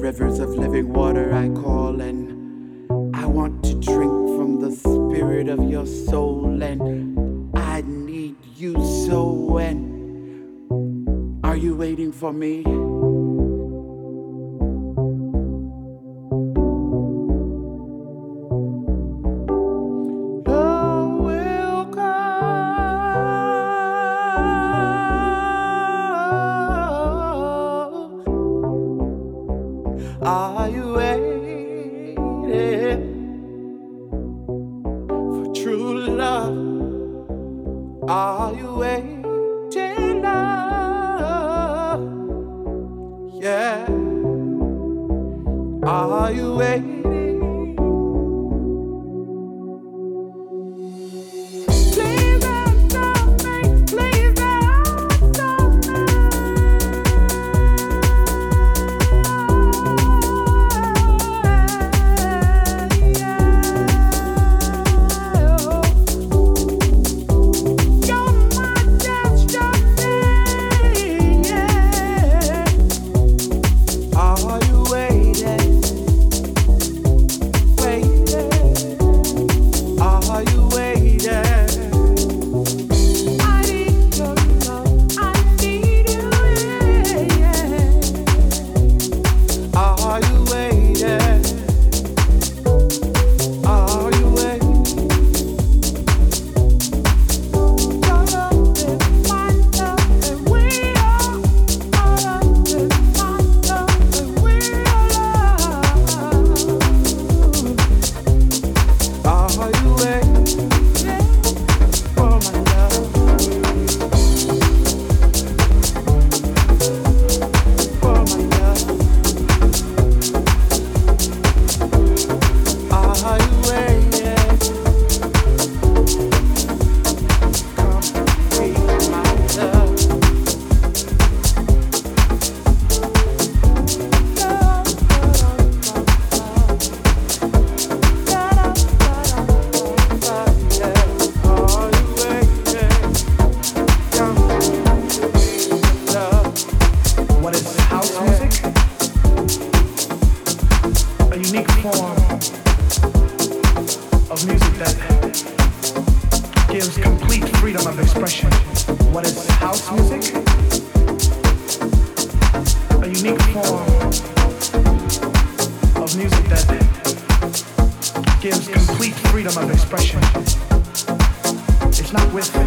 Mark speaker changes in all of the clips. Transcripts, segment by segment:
Speaker 1: rivers of living water, I call, and I want to drink from the spirit of your soul, and I need you so. When are you waiting for me?
Speaker 2: what is house music? A unique form of music that gives complete freedom of expression. It's not with a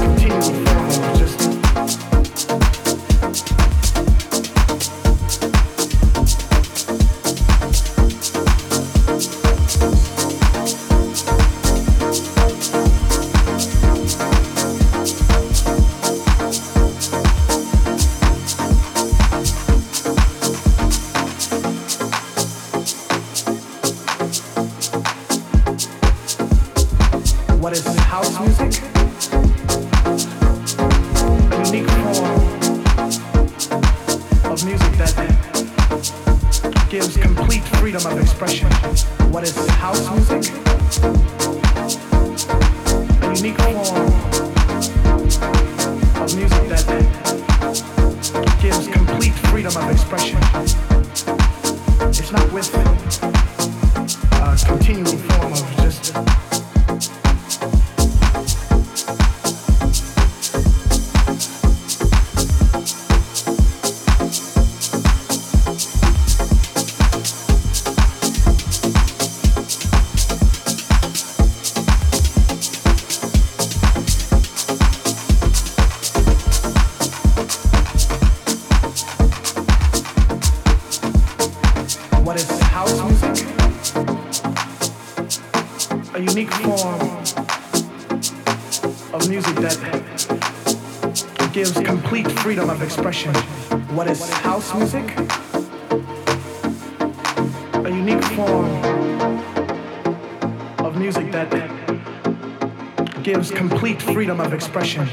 Speaker 2: continual complete freedom of expression. What is house music? A unique form of music that gives complete freedom of expression. It's not with uh, continuing expression. What is house music? A unique form of music that gives complete freedom of expression.